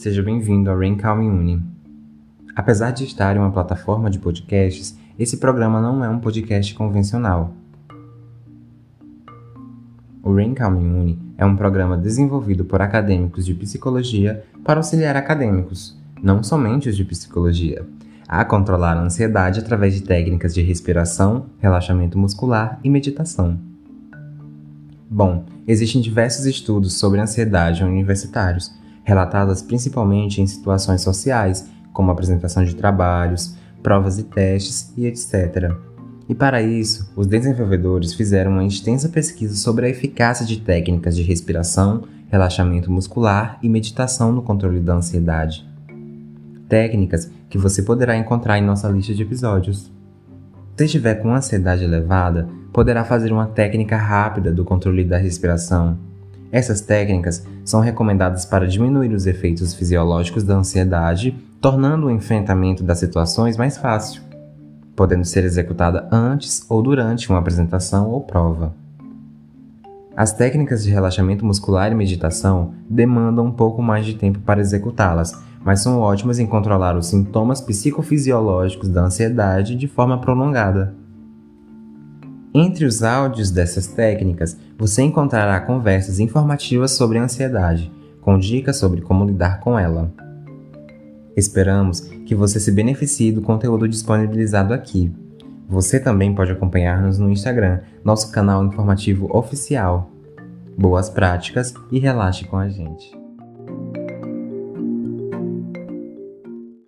Seja bem-vindo ao Rain Calm Uni. Apesar de estar em uma plataforma de podcasts, esse programa não é um podcast convencional. O Rain Calm Uni é um programa desenvolvido por acadêmicos de psicologia para auxiliar acadêmicos, não somente os de psicologia, a controlar a ansiedade através de técnicas de respiração, relaxamento muscular e meditação. Bom, existem diversos estudos sobre ansiedade universitários, relatadas principalmente em situações sociais, como apresentação de trabalhos, provas e testes e etc. E para isso, os desenvolvedores fizeram uma extensa pesquisa sobre a eficácia de técnicas de respiração, relaxamento muscular e meditação no controle da ansiedade. Técnicas que você poderá encontrar em nossa lista de episódios. Se estiver com ansiedade elevada, poderá fazer uma técnica rápida do controle da respiração. Essas técnicas são recomendadas para diminuir os efeitos fisiológicos da ansiedade, tornando o enfrentamento das situações mais fácil, podendo ser executada antes ou durante uma apresentação ou prova. As técnicas de relaxamento muscular e meditação demandam um pouco mais de tempo para executá-las, mas são ótimas em controlar os sintomas psicofisiológicos da ansiedade de forma prolongada. Entre os áudios dessas técnicas, você encontrará conversas informativas sobre a ansiedade, com dicas sobre como lidar com ela. Esperamos que você se beneficie do conteúdo disponibilizado aqui. Você também pode acompanhar-nos no Instagram, nosso canal informativo oficial. Boas práticas e relaxe com a gente.